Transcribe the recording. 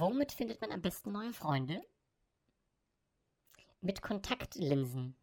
Womit findet man am besten neue Freunde? Mit Kontaktlinsen.